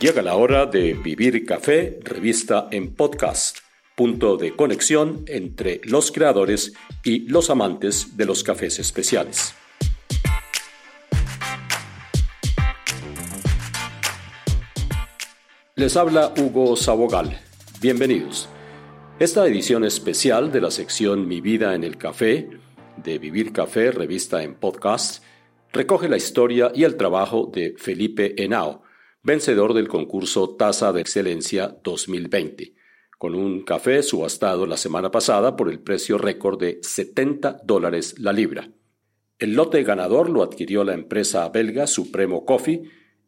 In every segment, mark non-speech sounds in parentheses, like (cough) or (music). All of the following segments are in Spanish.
Llega la hora de Vivir Café, revista en podcast, punto de conexión entre los creadores y los amantes de los cafés especiales. Les habla Hugo Sabogal. Bienvenidos. Esta edición especial de la sección Mi vida en el café, de Vivir Café, revista en podcast, recoge la historia y el trabajo de Felipe Henao, vencedor del concurso Taza de Excelencia 2020, con un café subastado la semana pasada por el precio récord de 70 dólares la libra. El lote ganador lo adquirió la empresa belga Supremo Coffee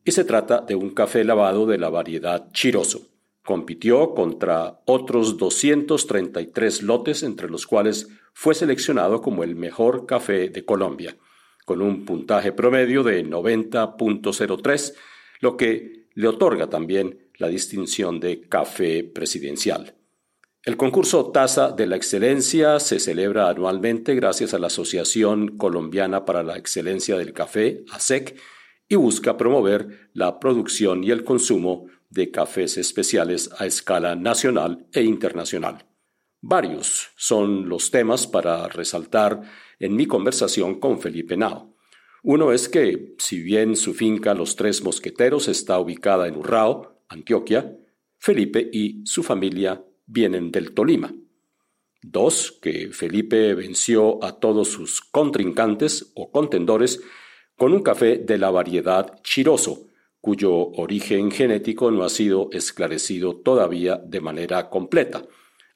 y se trata de un café lavado de la variedad Chiroso. Compitió contra otros 233 lotes entre los cuales fue seleccionado como el mejor café de Colombia, con un puntaje promedio de 90.03 lo que le otorga también la distinción de café presidencial. El concurso Taza de la Excelencia se celebra anualmente gracias a la Asociación Colombiana para la Excelencia del Café, ASEC, y busca promover la producción y el consumo de cafés especiales a escala nacional e internacional. Varios son los temas para resaltar en mi conversación con Felipe Nao. Uno es que, si bien su finca Los Tres Mosqueteros está ubicada en Urrao, Antioquia, Felipe y su familia vienen del Tolima. Dos, que Felipe venció a todos sus contrincantes o contendores con un café de la variedad Chiroso, cuyo origen genético no ha sido esclarecido todavía de manera completa,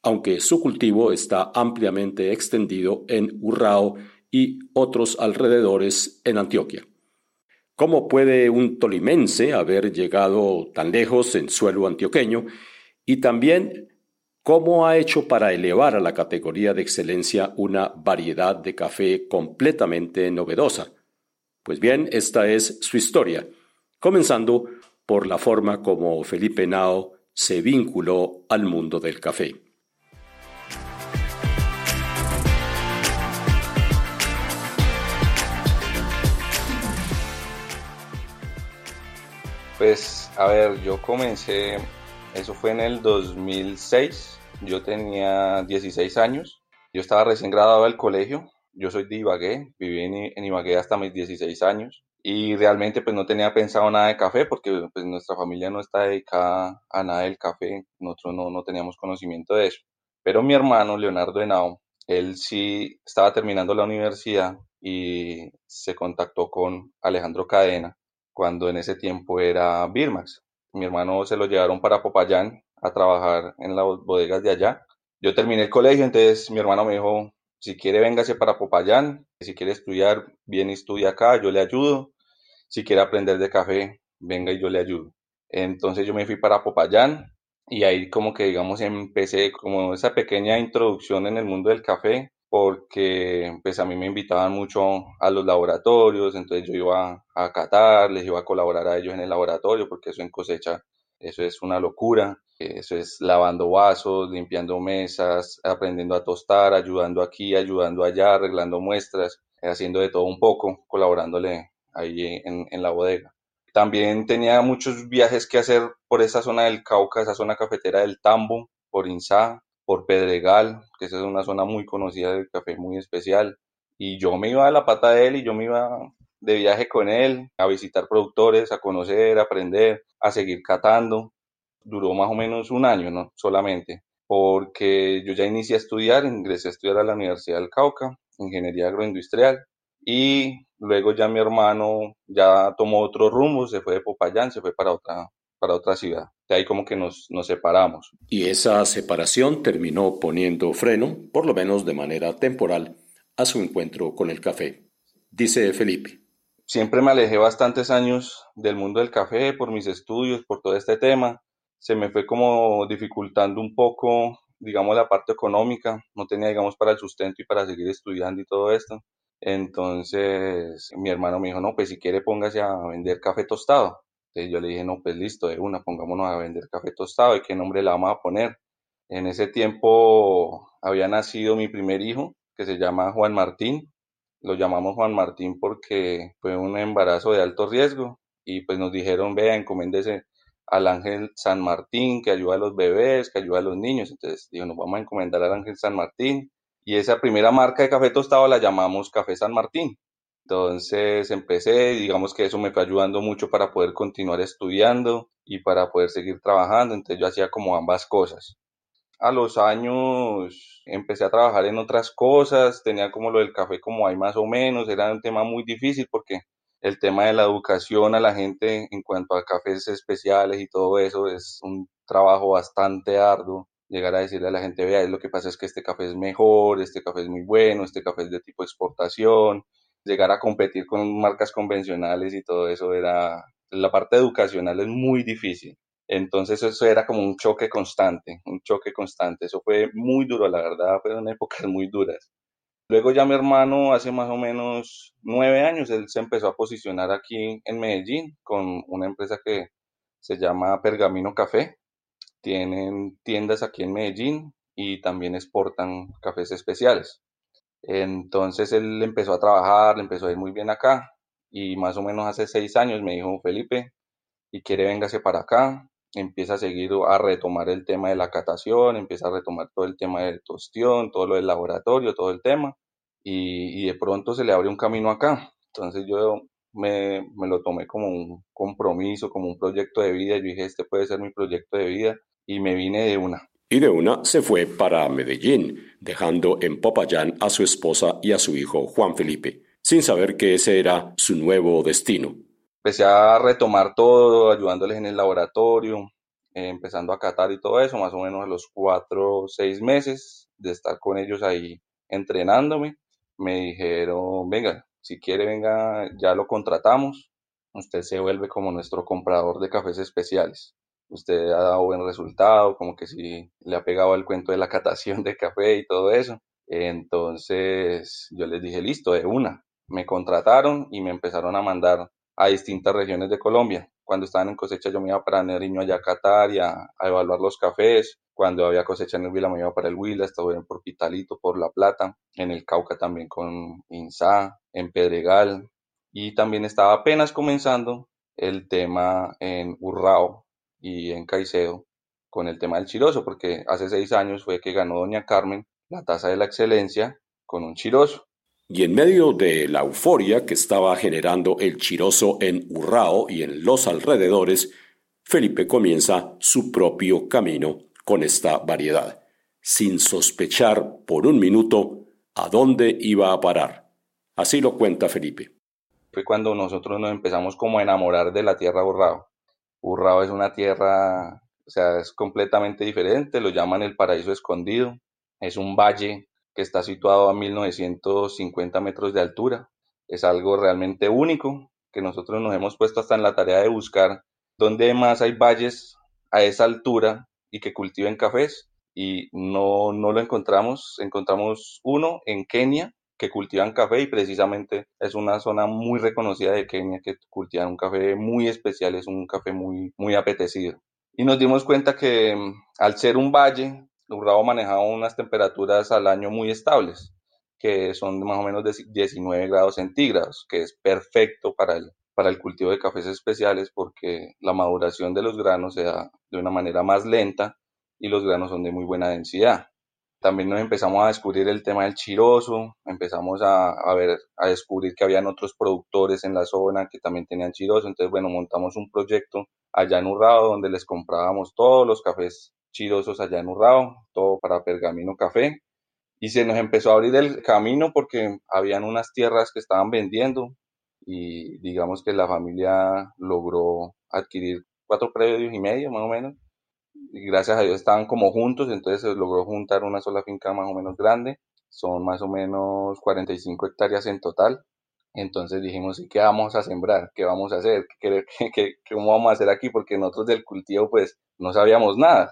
aunque su cultivo está ampliamente extendido en Urrao y otros alrededores en Antioquia. ¿Cómo puede un tolimense haber llegado tan lejos en suelo antioqueño? Y también, ¿cómo ha hecho para elevar a la categoría de excelencia una variedad de café completamente novedosa? Pues bien, esta es su historia, comenzando por la forma como Felipe Nao se vinculó al mundo del café. Pues a ver, yo comencé, eso fue en el 2006, yo tenía 16 años, yo estaba recién graduado del colegio, yo soy de Ibagué, viví en, Ibagué hasta mis 16 años y realmente pues no tenía pensado nada de café porque pues nuestra familia no está dedicada a nada del café, nosotros no, no teníamos conocimiento de eso. Pero mi hermano Leonardo Henao, él sí estaba terminando la universidad y se contactó con Alejandro Cadena, cuando en ese tiempo era Birmax. Mi hermano se lo llevaron para Popayán a trabajar en las bodegas de allá. Yo terminé el colegio, entonces mi hermano me dijo, si quiere véngase para Popayán, si quiere estudiar, bien estudia acá, yo le ayudo. Si quiere aprender de café, venga y yo le ayudo. Entonces yo me fui para Popayán y ahí como que digamos empecé como esa pequeña introducción en el mundo del café porque pues a mí me invitaban mucho a los laboratorios, entonces yo iba a catar, les iba a colaborar a ellos en el laboratorio, porque eso en cosecha, eso es una locura, eso es lavando vasos, limpiando mesas, aprendiendo a tostar, ayudando aquí, ayudando allá, arreglando muestras, haciendo de todo un poco, colaborándole ahí en, en la bodega. También tenía muchos viajes que hacer por esa zona del Cauca, esa zona cafetera del Tambo, por Insá, por Pedregal, que esa es una zona muy conocida del café, muy especial. Y yo me iba a la pata de él y yo me iba de viaje con él a visitar productores, a conocer, a aprender, a seguir catando. Duró más o menos un año, ¿no? Solamente, porque yo ya inicié a estudiar, ingresé a estudiar a la Universidad del Cauca, Ingeniería Agroindustrial, y luego ya mi hermano ya tomó otro rumbo, se fue de Popayán, se fue para otra, para otra ciudad. De ahí como que nos, nos separamos. Y esa separación terminó poniendo freno, por lo menos de manera temporal, a su encuentro con el café. Dice Felipe. Siempre me alejé bastantes años del mundo del café por mis estudios, por todo este tema. Se me fue como dificultando un poco, digamos, la parte económica. No tenía, digamos, para el sustento y para seguir estudiando y todo esto. Entonces mi hermano me dijo, no, pues si quiere póngase a vender café tostado yo le dije, no, pues listo, de una, pongámonos a vender café tostado, ¿y qué nombre le vamos a poner? En ese tiempo había nacido mi primer hijo, que se llama Juan Martín. Lo llamamos Juan Martín porque fue un embarazo de alto riesgo y pues nos dijeron, vea, encoméndese al Ángel San Martín, que ayuda a los bebés, que ayuda a los niños. Entonces, digo, nos vamos a encomendar al Ángel San Martín. Y esa primera marca de café tostado la llamamos Café San Martín. Entonces empecé, digamos que eso me fue ayudando mucho para poder continuar estudiando y para poder seguir trabajando. Entonces yo hacía como ambas cosas. A los años empecé a trabajar en otras cosas, tenía como lo del café como hay más o menos, era un tema muy difícil porque el tema de la educación a la gente en cuanto a cafés especiales y todo eso es un trabajo bastante arduo. Llegar a decirle a la gente, vea, lo que pasa es que este café es mejor, este café es muy bueno, este café es de tipo exportación. Llegar a competir con marcas convencionales y todo eso era, la parte educacional es muy difícil. Entonces eso era como un choque constante, un choque constante. Eso fue muy duro, la verdad, fueron (laughs) épocas muy duras. Luego ya mi hermano, hace más o menos nueve años, él se empezó a posicionar aquí en Medellín con una empresa que se llama Pergamino Café. Tienen tiendas aquí en Medellín y también exportan cafés especiales. Entonces él empezó a trabajar, le empezó a ir muy bien acá y más o menos hace seis años me dijo, Felipe, y quiere véngase para acá, empieza a seguir a retomar el tema de la catación, empieza a retomar todo el tema del tostión, todo lo del laboratorio, todo el tema, y, de pronto se le abre un camino acá. Entonces yo me, me, lo tomé como un compromiso, como un proyecto de vida, yo dije, este puede ser mi proyecto de vida, y me vine de una. Y de una se fue para Medellín, dejando en Popayán a su esposa y a su hijo Juan Felipe, sin saber que ese era su nuevo destino empecé a retomar todo, ayudándoles en el laboratorio, eh, empezando a catar y todo eso, más o menos a los cuatro o seis meses de estar con ellos ahí entrenándome, me dijeron, venga, si quiere, venga, ya lo contratamos, usted se vuelve como nuestro comprador de cafés especiales. Usted ha dado buen resultado, como que si le ha pegado el cuento de la catación de café y todo eso. Entonces yo les dije, listo, de una. Me contrataron y me empezaron a mandar a distintas regiones de Colombia. Cuando estaban en cosecha yo me iba para Nariño allá a Qatar y a, evaluar los cafés. Cuando había cosecha en el Huila me iba para el Huila, estuve por Pitalito, por La Plata, en el Cauca también con Insa, en Pedregal. Y también estaba apenas comenzando el tema en Urrao y en Caicedo con el tema del chiroso, porque hace seis años fue que ganó Doña Carmen la tasa de la excelencia con un chiroso. Y en medio de la euforia que estaba generando el chiroso en Urrao y en los alrededores, Felipe comienza su propio camino con esta variedad, sin sospechar por un minuto a dónde iba a parar. Así lo cuenta Felipe. Fue cuando nosotros nos empezamos como a enamorar de la tierra Urrao. Urrao es una tierra, o sea, es completamente diferente, lo llaman el paraíso escondido. Es un valle que está situado a 1950 metros de altura. Es algo realmente único que nosotros nos hemos puesto hasta en la tarea de buscar dónde más hay valles a esa altura y que cultiven cafés y no, no lo encontramos. Encontramos uno en Kenia que cultivan café y precisamente es una zona muy reconocida de Kenia que cultivan un café muy especial, es un café muy, muy apetecido. Y nos dimos cuenta que mm, al ser un valle Urrao manejaba unas temperaturas al año muy estables, que son más o menos de 19 grados centígrados, que es perfecto para el, para el cultivo de cafés especiales porque la maduración de los granos se da de una manera más lenta y los granos son de muy buena densidad. También nos empezamos a descubrir el tema del chiroso, empezamos a, ver, a descubrir que habían otros productores en la zona que también tenían chiroso, entonces bueno, montamos un proyecto allá en Urrao donde les comprábamos todos los cafés chirosos allá en Urrao, todo para Pergamino Café. Y se nos empezó a abrir el camino porque habían unas tierras que estaban vendiendo y digamos que la familia logró adquirir cuatro predios y medio más o menos. Gracias a Dios estaban como juntos, entonces se logró juntar una sola finca más o menos grande. Son más o menos 45 hectáreas en total. Entonces dijimos, ¿y qué vamos a sembrar? ¿Qué vamos a hacer? (laughs) ¿Qué, cómo vamos a hacer aquí? Porque nosotros del cultivo pues no sabíamos nada.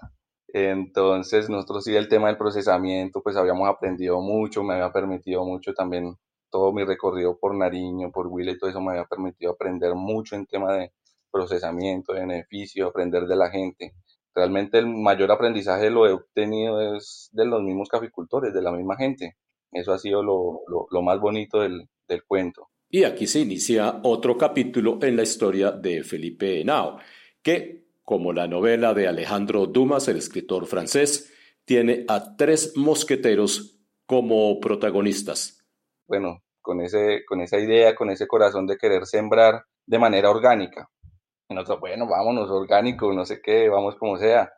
Entonces, nosotros sí el tema del procesamiento, pues habíamos aprendido mucho, me había permitido mucho también todo mi recorrido por Nariño, por Huila y todo eso me había permitido aprender mucho en tema de procesamiento, de beneficio, aprender de la gente. Realmente el mayor aprendizaje lo he obtenido es de los mismos caficultores, de la misma gente. Eso ha sido lo, lo, más bonito del, del cuento. Y aquí se inicia otro capítulo en la historia de Felipe Henao, que como la novela de Alejandro Dumas, el escritor francés, tiene a tres mosqueteros como protagonistas. Bueno, con, ese, con esa idea, con ese corazón de querer sembrar de manera orgánica. Nosotros, bueno, vámonos orgánico, no sé qué, vamos como sea.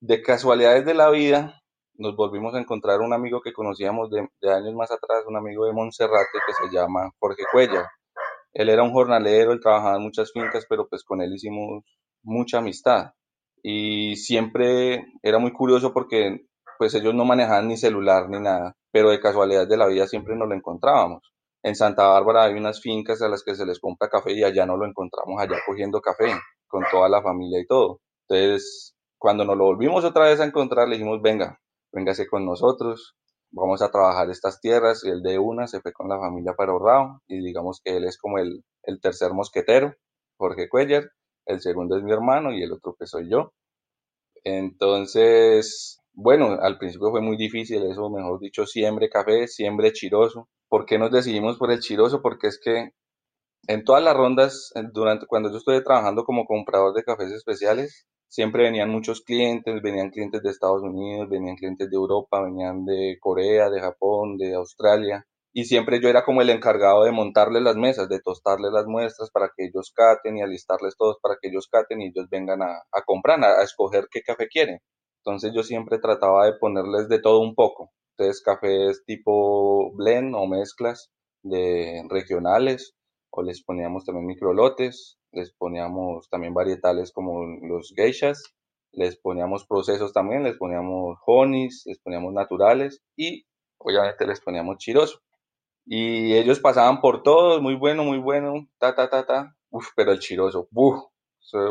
De casualidades de la vida, nos volvimos a encontrar un amigo que conocíamos de, años más atrás, un amigo de Monserrate que se llama Jorge Cuella. Él era un jornalero, él trabajaba en muchas fincas, pero pues con él hicimos mucha amistad. Y siempre era muy curioso porque pues ellos no manejaban ni celular ni nada, pero de casualidad de la vida siempre nos lo encontrábamos. En Santa Bárbara hay unas fincas a las que se les compra café y allá no lo encontramos allá cogiendo café con toda la familia y todo. Entonces, cuando nos lo volvimos otra vez a encontrar, le dijimos, venga, véngase con nosotros, vamos a trabajar estas tierras. Y el de una se fue con la familia para Orrao y digamos que él es como el, el tercer mosquetero, Jorge Cuellar. El segundo es mi hermano y el otro que soy yo. Entonces, bueno, al principio fue muy difícil eso, mejor dicho, siembre café, siembre chiroso. ¿Por qué nos decidimos por el chiroso? Porque es que en todas las rondas, durante cuando yo estuve trabajando como comprador de cafés especiales, siempre venían muchos clientes, venían clientes de Estados Unidos, venían clientes de Europa, venían de Corea, de Japón, de Australia. Y siempre yo era como el encargado de montarles las mesas, de tostarles las muestras para que ellos caten y alistarles todos para que ellos caten y ellos vengan a, comprar, a escoger qué café quieren. Entonces yo siempre trataba de ponerles de todo un poco. Entonces cafés tipo blend o mezclas de regionales o les poníamos también microlotes, les poníamos también varietales como los geishas, les poníamos procesos también, les poníamos honeys, les poníamos naturales y obviamente les poníamos chiroso. Y ellos pasaban por todos, muy bueno, muy bueno, ta, ta, ta, ta. Uf, pero el chiroso, uf,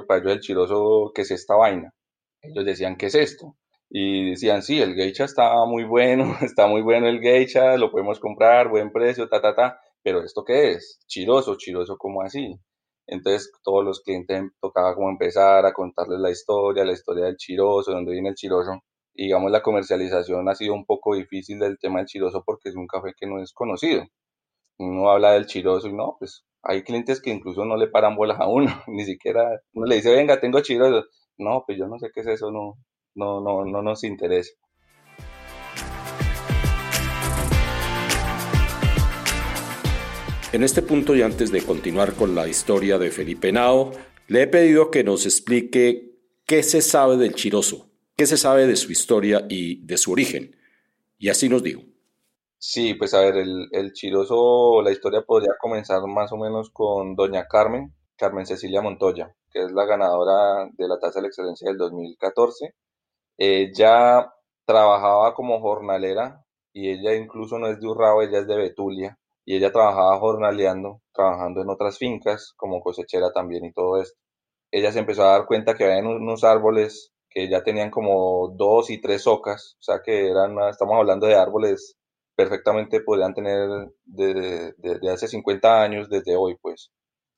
para yo el chiroso, ¿qué es esta vaina? Ellos decían, ¿qué es esto? Y decían, sí, el geisha está muy bueno, (laughs) está muy bueno el geisha, lo podemos comprar, buen precio, ta, ta, ta. Pero ¿esto qué es? Chiroso, chiroso, ¿cómo así? Entonces todos los clientes tocaba como empezar a contarles la historia, la historia del chiroso, de dónde viene el chiroso. Y digamos, la comercialización ha sido un poco difícil del tema del chiroso porque es un café que no es conocido. Uno habla del chiroso y no, pues hay clientes que incluso no le paran bolas a uno, (laughs) ni siquiera uno le dice, venga, tengo chiroso no, pues yo no sé qué es eso, no, no, no, no nos interesa. En este punto y antes de continuar con la historia de Felipe Nao, le he pedido que nos explique qué se sabe del Chiroso, qué se sabe de su historia y de su origen. Y así nos dijo. Sí, pues a ver, el, el Chiroso, la historia podría comenzar más o menos con doña Carmen, Carmen Cecilia Montoya que es la ganadora de la tasa de la excelencia del 2014. Ella trabajaba como jornalera y ella incluso no es de Urrao, ella es de Betulia y ella trabajaba jornaleando, trabajando en otras fincas como cosechera también y todo esto. Ella se empezó a dar cuenta que había unos árboles que ya tenían como dos y tres ocas, o sea que eran, estamos hablando de árboles perfectamente podrían tener desde de, de hace 50 años, desde hoy pues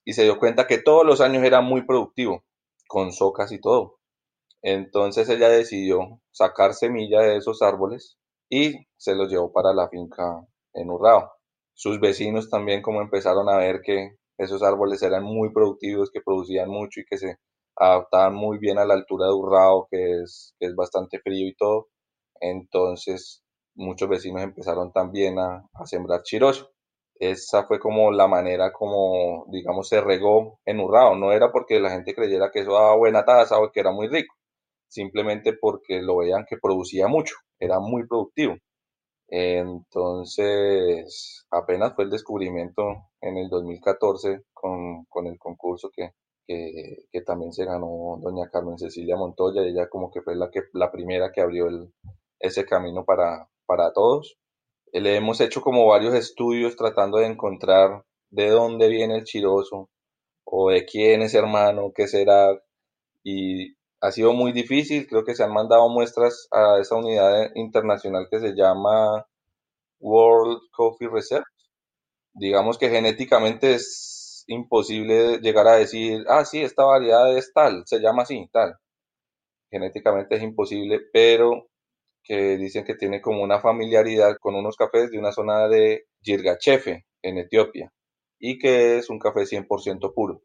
y se dio cuenta que todos los años era muy productivo, con socas y todo. Entonces ella decidió sacar semilla de esos árboles y se los llevó para la finca en Urrao. Sus vecinos también como empezaron a ver que esos árboles eran muy productivos, que producían mucho y que se adaptaban muy bien a la altura de Urrao, que es, que es bastante frío y todo. Entonces muchos vecinos empezaron también a, a sembrar chiroso esa fue como la manera como, digamos, se regó en Urrao. No era porque la gente creyera que eso daba buena tasa o que era muy rico, simplemente porque lo veían que producía mucho, era muy productivo. Entonces, apenas fue el descubrimiento en el 2014 con, con el concurso que, que, también se ganó doña Carmen Cecilia Montoya, ella como que fue la, que, la primera que abrió ese camino para, para todos. Eh, le hemos hecho como varios estudios tratando de encontrar de dónde viene el chiroso o de quién es hermano, qué será. Y ha sido muy difícil, creo que se han mandado muestras a esa unidad internacional que se llama World Coffee Research. Digamos que genéticamente es imposible llegar a decir, ah, sí, esta variedad es tal, se llama así, tal. Genéticamente es imposible, pero que dicen que tiene como una familiaridad con unos cafés de una zona de Yirgachefe, en Etiopía, y que es un café 100% puro.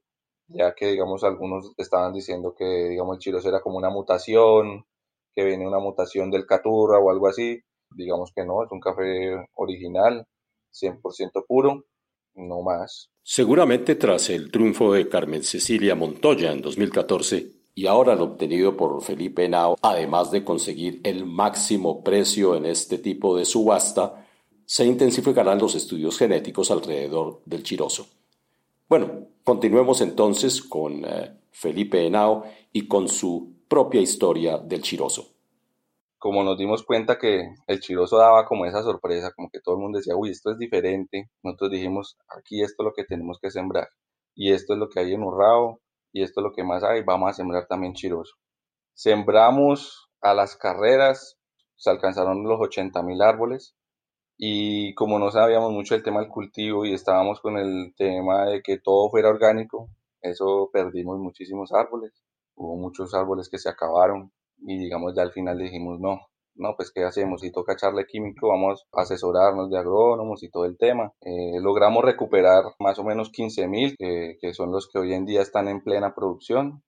Ya que digamos algunos estaban diciendo que digamos el chiroso era como una mutación, que viene una mutación del caturra o algo así, digamos que no, es un café original, 100% puro, no más. Seguramente tras el triunfo de Carmen Cecilia Montoya en 2014 y ahora lo obtenido por Felipe Henao, además de conseguir el máximo precio en este tipo de subasta, se intensificarán los estudios genéticos alrededor del chiroso. Bueno, continuemos entonces con eh, Felipe Henao y con su propia historia del chiroso como nos dimos cuenta que el chiroso daba como esa sorpresa, como que todo el mundo decía, uy, esto es diferente, nosotros dijimos, aquí esto es lo que tenemos que sembrar, y esto es lo que hay en Urrao, y esto es lo que más hay, vamos a sembrar también chiroso. Sembramos a las carreras, se alcanzaron los 80 mil árboles, y como no sabíamos mucho el tema del cultivo y estábamos con el tema de que todo fuera orgánico, eso perdimos muchísimos árboles, hubo muchos árboles que se acabaron, y digamos ya al final dijimos no, no, pues ¿qué hacemos? Si toca echarle químico, vamos a asesorarnos de agrónomos y todo el tema. Eh, logramos recuperar más o menos 15 mil, que son los que hoy en día están en plena producción.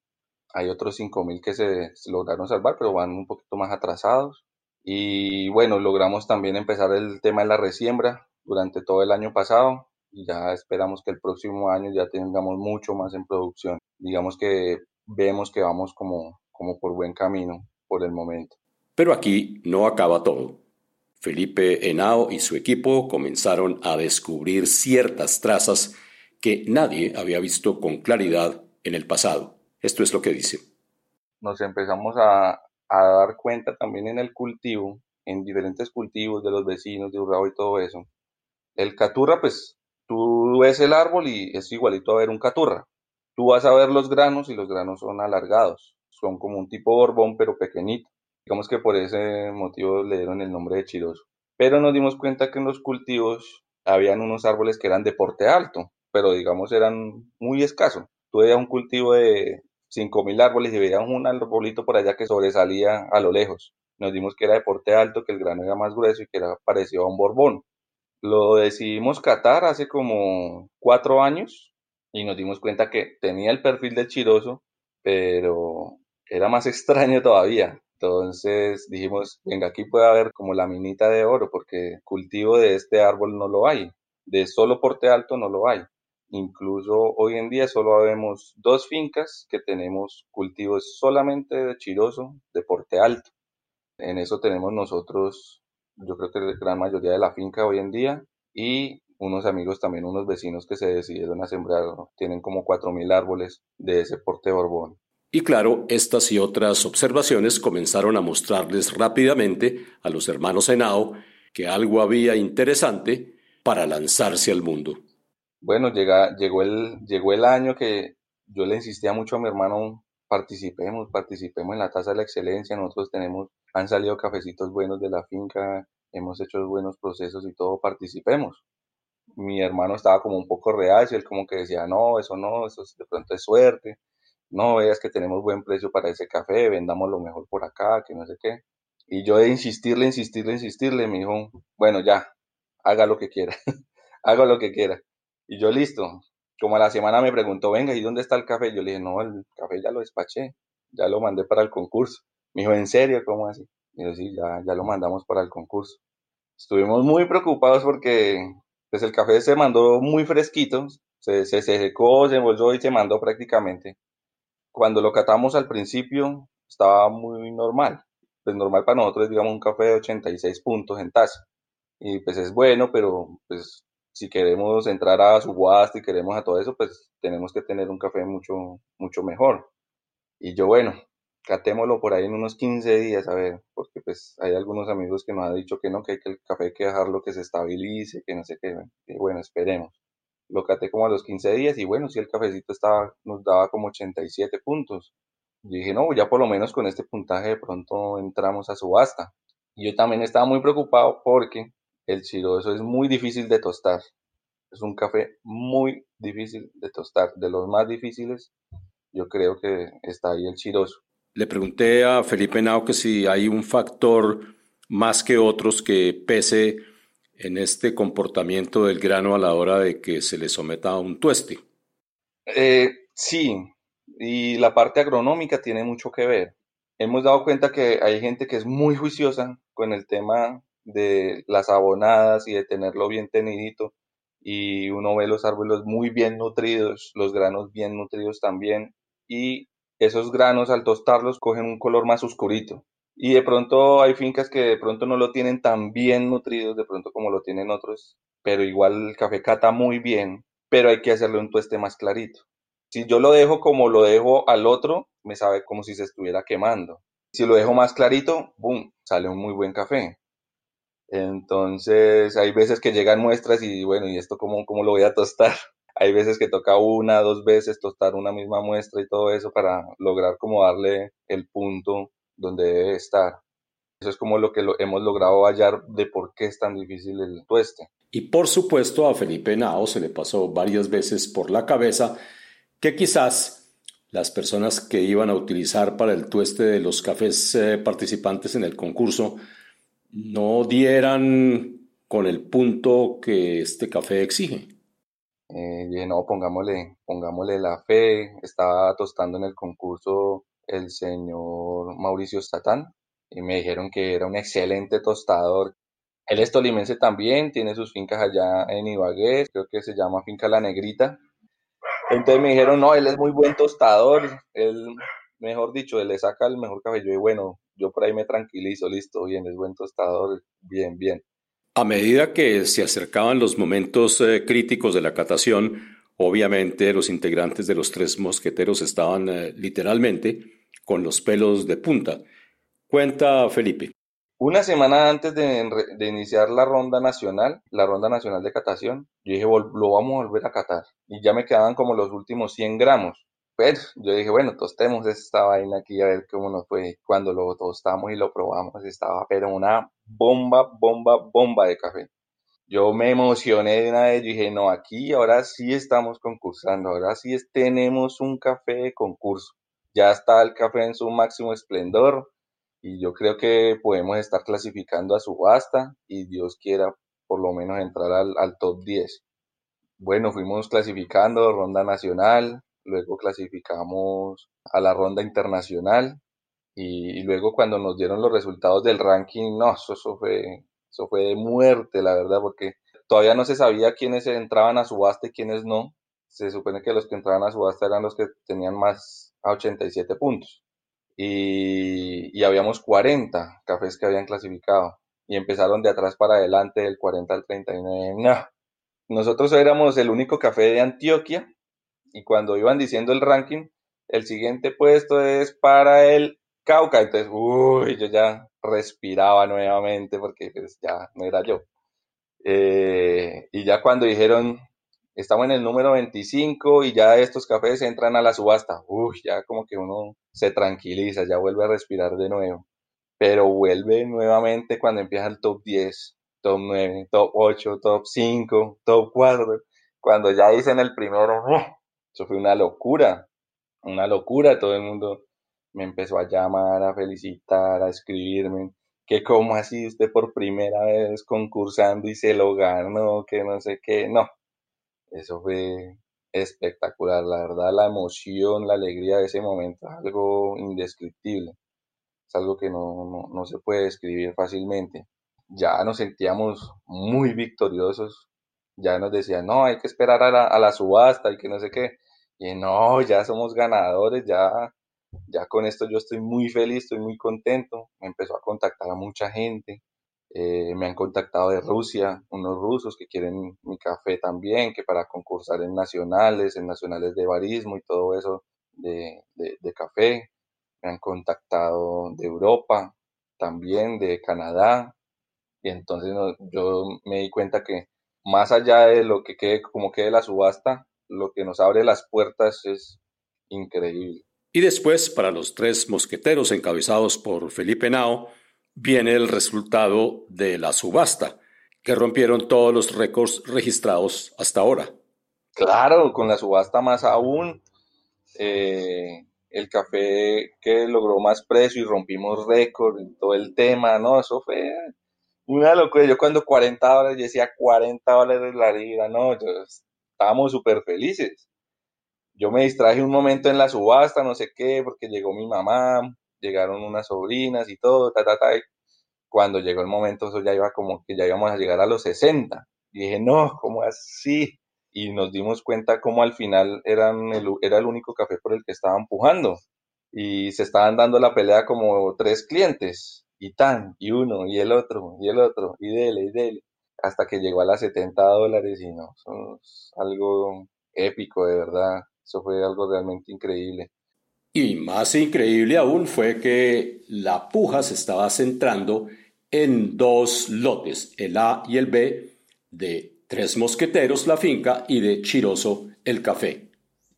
Hay otros 5 mil que se, lograron salvar, pero van un poquito más atrasados. Y bueno, logramos también empezar el tema de la resiembra durante todo el año pasado y ya esperamos que el próximo año ya tengamos mucho más en producción. Digamos que vemos que vamos como como por buen camino por el momento. Pero aquí no acaba todo. Felipe Henao y su equipo comenzaron a descubrir ciertas trazas que nadie había visto con claridad en el pasado. Esto es lo que dice. Nos empezamos a, a dar cuenta también en el cultivo, en diferentes cultivos de los vecinos de Urrao y todo eso. El caturra, pues tú ves el árbol y es igualito a ver un caturra. Tú vas a ver los granos y los granos son alargados son como un tipo borbón, pero pequeñito. Digamos que por ese motivo le dieron el nombre de chiroso. Pero nos dimos cuenta que en los cultivos habían unos árboles que eran de porte alto, pero digamos eran muy escasos. Tú veías un cultivo de 5.000 árboles y veías un arbolito por allá que sobresalía a lo lejos. Nos dimos que era de porte alto, que el grano era más grueso y que era parecido un borbón. Lo decidimos catar hace como cuatro años y nos dimos cuenta que tenía el perfil del chiroso, pero era más (laughs) extraño todavía. Entonces dijimos, venga, aquí puede haber como la minita de oro, porque cultivo de este árbol no lo hay, de solo porte alto no lo hay. Incluso hoy en día solo vemos dos fincas que tenemos cultivos solamente de chiroso, de porte alto. En eso tenemos nosotros, yo creo que la gran mayoría de la finca hoy en día, y unos amigos también, unos vecinos que se decidieron a sembrar, tienen como 4.000 árboles de ese porte borbón. Y claro, estas y otras observaciones comenzaron a mostrarles rápidamente a los hermanos Henao que algo había interesante para lanzarse al mundo. Bueno, llega, llegó, el, llegó el año que yo le insistía mucho a mi hermano, participemos, participemos en la tasa de la excelencia, nosotros tenemos, han salido cafecitos buenos de la finca, hemos hecho buenos procesos y todo, participemos. Mi hermano estaba como un poco reacio, él como que decía, no, eso no, eso de pronto es suerte no veas que tenemos buen precio para ese café, vendamos lo mejor por acá, que no sé qué. Y yo de insistirle, insistirle, insistirle, me dijo, bueno, ya, haga lo que quiera, (laughs) haga lo que quiera. Y yo listo. Como a la semana me preguntó, venga, ¿y dónde está el café? Yo le dije, no, el café ya lo despaché, ya lo mandé para el concurso. Me dijo, ¿en serio? ¿Cómo así? Y yo, sí, ya, ya lo mandamos para el concurso. Estuvimos muy preocupados porque pues el café se mandó muy fresquito, se, se, se secó, se envolvió y se mandó prácticamente cuando lo catamos al principio estaba muy normal. Pues normal para nosotros, digamos, un café de 86 puntos en taza. Y pues es bueno, pero pues si queremos entrar a subasta y queremos a todo eso, pues tenemos que tener un café mucho, mucho mejor. Y yo, bueno, catémoslo por ahí en unos 15 días, a ver, porque pues hay algunos amigos que nos han dicho que no, que, que el café hay que dejarlo que se estabilice, que no sé qué. Y bueno, esperemos lo caté como a los 15 días y bueno, si el cafecito estaba, nos daba como 87 puntos. Dije, no, ya por lo menos con este puntaje de pronto entramos a subasta. Y yo también estaba muy preocupado porque el chiroso es muy difícil de tostar. Es un café muy difícil de tostar. De los más difíciles, yo creo que está ahí el chiroso. Le pregunté a Felipe Nao que si hay un factor más que otros que pese en este comportamiento del grano a la hora de que se le someta a un tueste? Eh, Sí, y la parte agronómica tiene mucho que ver. Hemos dado cuenta que hay gente que es muy juiciosa con el tema de las abonadas y de tenerlo bien tenidito y uno ve los árboles muy bien nutridos, los granos bien nutridos también y esos granos al tostarlos cogen un color más oscurito. Y de pronto hay fincas que de pronto no lo tienen tan bien nutridos, de pronto como lo tienen otros, pero igual el café cata muy bien, pero hay que hacerle un tueste más clarito. Si yo lo dejo como lo dejo al otro, me sabe como si se estuviera quemando. Si lo dejo más clarito, boom, sale un muy buen café. Entonces, hay veces que llegan muestras y bueno, ¿y esto cómo, cómo lo voy a tostar? (laughs) Hay veces que toca una, dos veces tostar una misma muestra y todo eso para lograr como darle el punto donde debe estar. Eso es como lo que hemos logrado hallar de por qué es tan difícil el tueste. Y por supuesto a Felipe Nao se le pasó varias veces por la cabeza que quizás las personas que iban a utilizar para el tueste de los cafés eh, participantes en el concurso no dieran con el punto que este café exige. Eh, no, pongámosle, pongámosle la fe. Estaba tostando en el concurso el señor Mauricio Statán y me dijeron que era un excelente tostador. Él es tolimense también, tiene sus fincas allá en Ibagué, creo que se llama Finca La Negrita. Entonces me dijeron, no, él es muy buen tostador, él, mejor dicho, él le saca el mejor café. Yo, y bueno, yo por ahí me tranquilizo, listo, bien, es buen tostador, bien, bien. A medida que se acercaban los momentos eh, críticos de la catación, obviamente los integrantes de los tres mosqueteros estaban eh, literalmente con los pelos de punta. Cuenta Felipe. Una semana antes de, de, iniciar la ronda nacional, la ronda nacional de catación, yo dije, lo vamos a volver a catar. Y ya me quedaban como los últimos 100 gramos. Pero yo dije, bueno, tostemos esta vaina aquí a ver cómo nos fue. Cuando lo tostamos y lo probamos, estaba pero una bomba, bomba, bomba de café. Yo me emocioné de una vez, dije, no, aquí ahora sí estamos concursando, ahora sí tenemos un café de concurso. Ya está el café en su máximo esplendor y yo creo que podemos estar clasificando a subasta y Dios quiera por lo menos entrar al, al top 10. Bueno, fuimos clasificando ronda nacional, luego clasificamos a la ronda internacional y, luego cuando nos dieron los resultados del ranking, no, eso, fue, eso fue de muerte, la verdad, porque todavía no se sabía quiénes entraban a subasta y quiénes no. Se supone que los que entraban a subasta eran los que tenían más a 87 puntos. Y, y habíamos 40 cafés que habían clasificado. Y empezaron de atrás para adelante, del 40 al 39. No. Nosotros éramos el único café de Antioquia y cuando iban diciendo el ranking, el siguiente puesto es para el Cauca. Entonces, uy, yo ya respiraba nuevamente porque pues, ya no era yo. Eh, y ya cuando dijeron, estamos en el número 25 y ya estos cafés entran a la subasta, uy, ya como que uno se tranquiliza, ya vuelve a respirar de nuevo. Pero vuelve nuevamente cuando empieza el top 10, top 9, top 8, top 5, top 4. Cuando ya dicen el primero, eso fue una locura, una locura. Todo el mundo me empezó a llamar, a felicitar, a escribirme. Que como así usted por primera vez concursando y se lo ganó, que no sé qué. No, eso fue espectacular. La verdad, la emoción, la alegría de ese momento, algo indescriptible. Es algo que no, no se puede describir fácilmente. Ya nos sentíamos muy victoriosos ya nos decían, no, hay que esperar a la, a la subasta y que no sé qué. Y no, ya somos ganadores, ya, ya con esto yo estoy muy feliz, estoy muy contento. Me empezó a contactar a mucha gente. Eh, me han contactado de Rusia, unos rusos que quieren mi café también, que para concursar en nacionales, en nacionales de barismo y todo eso de, de, de café. Me han contactado de Europa, también de Canadá. Y entonces yo me di cuenta que más allá de lo que quede, como quede la subasta, lo que nos abre las puertas es increíble. Y después, para los tres mosqueteros encabezados por Felipe Nao, viene el resultado de la subasta, que rompieron todos los récords registrados hasta ahora. Claro, con la subasta más aún, eh, el café que logró más precio y rompimos récord y todo el tema, ¿no? Eso fue una locura. Yo cuando 40 dólares, yo decía 40 dólares la libra, no, yo, estábamos súper felices. yo me distraje un momento en la subasta, no sé qué, porque llegó mi mamá, llegaron unas sobrinas y todo, ta, ta, ta. cuando llegó el momento, eso ya iba como que ya íbamos a llegar a los 60. Y dije, no, ¿cómo así? Y nos dimos cuenta cómo al final eran era el único café por el que estaban empujando. Y se estaban dando la pelea como tres clientes. Y tan, y uno, y el otro, y el otro, y dele, y dele. Hasta que llegó a las 70 dólares y no, eso es algo épico, de verdad. Eso fue algo realmente increíble. Y más increíble aún fue que la puja se estaba centrando en dos lotes, el A y el B, de Tres Mosqueteros la finca y de Chiroso el café.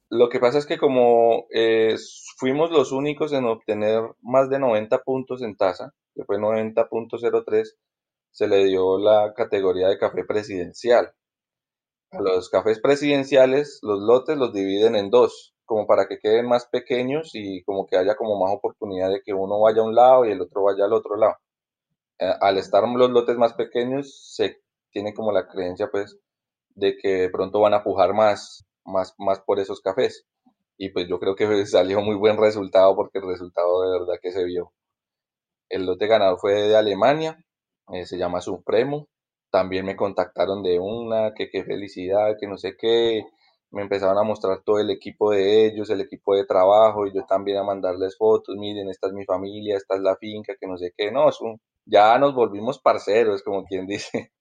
Lo que pasa es que como eh, fuimos los únicos en obtener más de 90 puntos en tasa, que fue 90.03, se le dio la categoría de café presidencial. A los cafés presidenciales, los lotes los dividen en dos, como para que queden más pequeños y como que haya como más oportunidad de que uno vaya a un lado y el otro vaya al otro lado. Eh, al estar los lotes más pequeños, se tiene como la creencia pues de que pronto van a pujar más, más, más por esos cafés. Y pues yo creo que (laughs) salió muy buen resultado porque el resultado de verdad que se vio. El lote ganador fue de Alemania, eh, se llama Supremo, también me contactaron de una, que qué felicidad, que no sé qué, me empezaron a mostrar todo el equipo de ellos, el equipo de trabajo, y yo también a mandarles fotos, miren, esta es mi familia, esta es la finca, que no sé qué, no, ya nos volvimos parceros, como quien (laughs) dice,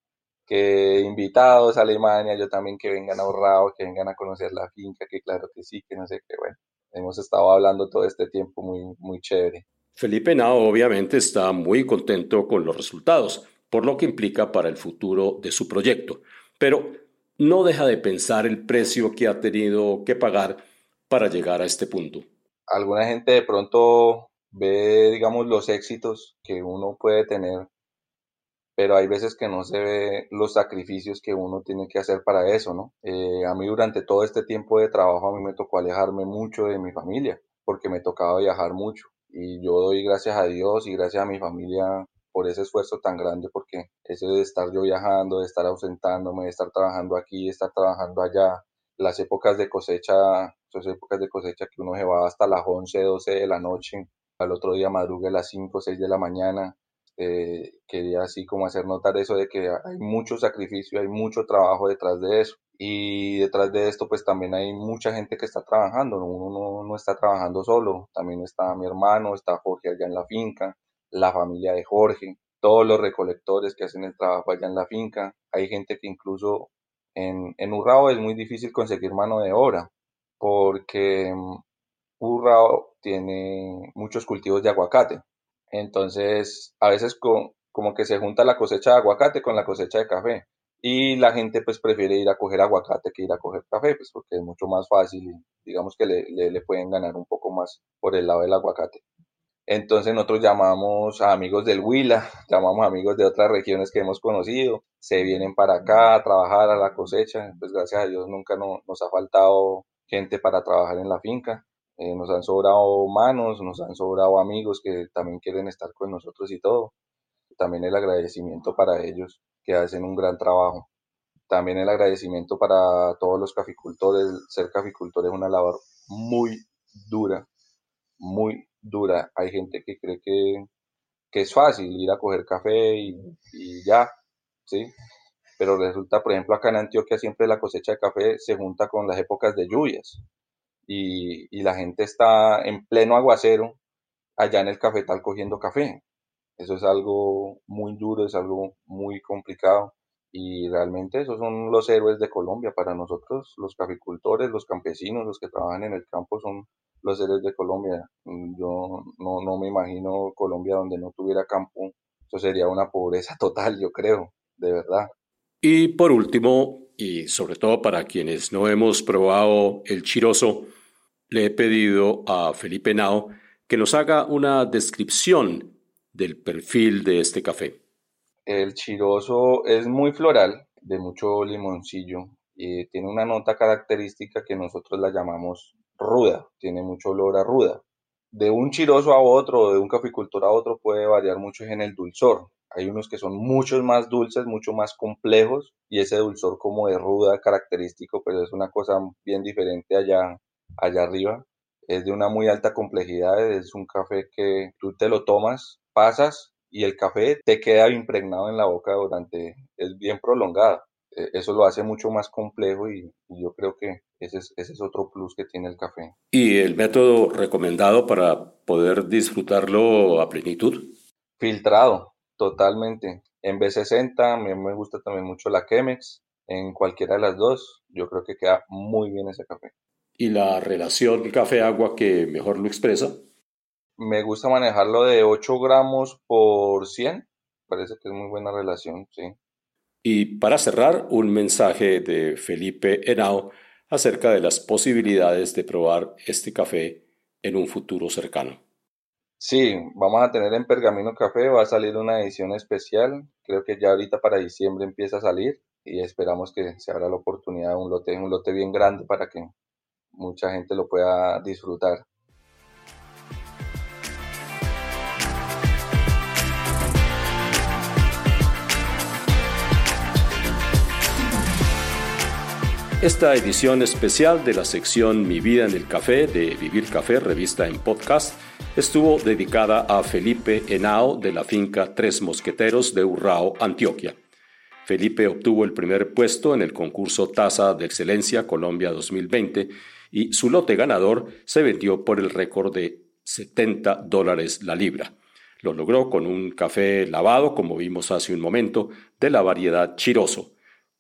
que invitados a Alemania, yo también que vengan ahorrados, que vengan a conocer la finca, que claro que sí, que no sé qué, bueno, hemos estado hablando todo este tiempo muy, muy chévere. Felipe Nao obviamente está muy contento con los resultados por lo que implica para el futuro de su proyecto. Pero no deja de pensar el precio que ha tenido que pagar para llegar a este punto. Alguna gente de pronto ve, digamos, los éxitos que uno puede tener, pero hay veces que no se ve los sacrificios que uno tiene que hacer para eso, ¿no? Eh, a mí durante todo este tiempo de trabajo a mí me tocó alejarme mucho de mi familia, porque me tocaba viajar mucho. Y yo doy gracias a Dios y gracias a mi familia por ese esfuerzo tan grande, porque eso de estar yo viajando, de estar ausentándome, de estar trabajando aquí, de estar trabajando allá, las épocas de cosecha, esas épocas de cosecha que uno se va hasta las 11, 12 de la noche, al otro día madrugue a las 5, 6 de la mañana, eh, quería así como hacer notar eso de que hay mucho sacrificio, hay mucho trabajo detrás de eso. Y detrás de esto pues también hay mucha gente que está trabajando, uno no, no está trabajando solo, también está mi hermano, está Jorge allá en la finca, la familia de Jorge, todos los recolectores que hacen el trabajo allá en la finca. Hay gente que incluso en, en Urrao es muy difícil conseguir mano de obra porque mm, Urrao tiene muchos cultivos de aguacate. Entonces, a veces como que se junta la cosecha de aguacate con la cosecha de café. Y la gente pues prefiere ir a coger aguacate que ir a coger café, pues porque es mucho más fácil y digamos que le, le pueden ganar un poco más por el lado del aguacate. Entonces nosotros llamamos a amigos del Huila, (laughs) llamamos amigos de otras regiones que hemos conocido, se vienen para acá a trabajar a la cosecha, pues gracias a Dios nunca nos ha faltado gente para trabajar en la finca, eh, nos han sobrado manos, nos han sobrado amigos que también quieren estar con nosotros y todo. También el agradecimiento para ellos que hacen un gran trabajo. También el agradecimiento para todos los caficultores. Ser caficultor es una labor muy dura, muy dura. Hay gente que cree que, es fácil ir a coger café y, ya, ¿sí? Pero resulta, por ejemplo, acá en Antioquia siempre la cosecha de café se junta con las épocas de lluvias y la gente está en pleno aguacero allá en el cafetal cogiendo café. Eso es algo muy duro, es algo muy complicado y realmente esos son los héroes de Colombia para nosotros, los caficultores, los campesinos, los que trabajan en el campo son los héroes de Colombia. Mm, yo no, no me imagino Colombia donde no tuviera campo. Eso sería una pobreza (laughs) total, yo creo, de verdad. Y por último, y sobre todo para quienes no hemos probado el chiroso, le he pedido a Felipe Nao que nos haga una descripción del perfil de este café. El chiroso es muy floral, de mucho limoncillo, y tiene una nota característica que nosotros la llamamos ruda, tiene mucho olor a ruda. De un chiroso a otro de un caficultor a otro puede variar mucho en el dulzor. Hay unos que son muchos más dulces, mucho más complejos y ese dulzor como de ruda característico, pero es una cosa bien diferente allá allá arriba. Es de una muy alta complejidad, es un café que tú te lo tomas, pasas y el café te queda impregnado en la boca durante, es bien prolongado. E, eso lo hace mucho más complejo y, yo creo que ese es, ese es otro plus que tiene el café. ¿Y el método recomendado para poder disfrutarlo a plenitud? Filtrado, totalmente. En B60, a mí me gusta también mucho la Chemex. En cualquiera de las dos, yo creo que queda muy bien ese café. ¿Y la relación café-agua que mejor lo expresa? Me gusta manejarlo de 8 gramos por 100. Parece que es muy buena relación, sí. Y para cerrar, un mensaje de Felipe Henao acerca de las posibilidades de probar este café en un futuro cercano. Sí, vamos a tener en Pergamino Café, va a salir una edición especial, creo que ya ahorita para diciembre empieza a salir y esperamos que se abra la oportunidad de un lote, un lote bien grande para que mucha gente lo pueda disfrutar. Esta edición especial de la sección Mi vida en el café de Vivir Café, revista en podcast, estuvo dedicada a Felipe Henao de la finca Tres Mosqueteros de Urrao, Antioquia. Felipe obtuvo el primer puesto en el concurso Taza de Excelencia Colombia 2020 y su lote ganador se vendió por el récord de 70 dólares la libra. Lo logró con un café lavado, como vimos hace un momento, de la variedad Chiroso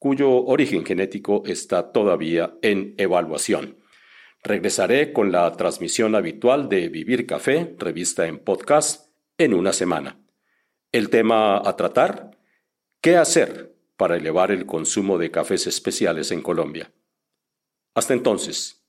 cuyo origen genético está todavía en evaluación. Regresaré con la transmisión habitual de Vivir Café, revista en podcast, en una semana. El tema a tratar, ¿qué hacer para elevar el consumo de cafés especiales en Colombia? Hasta entonces.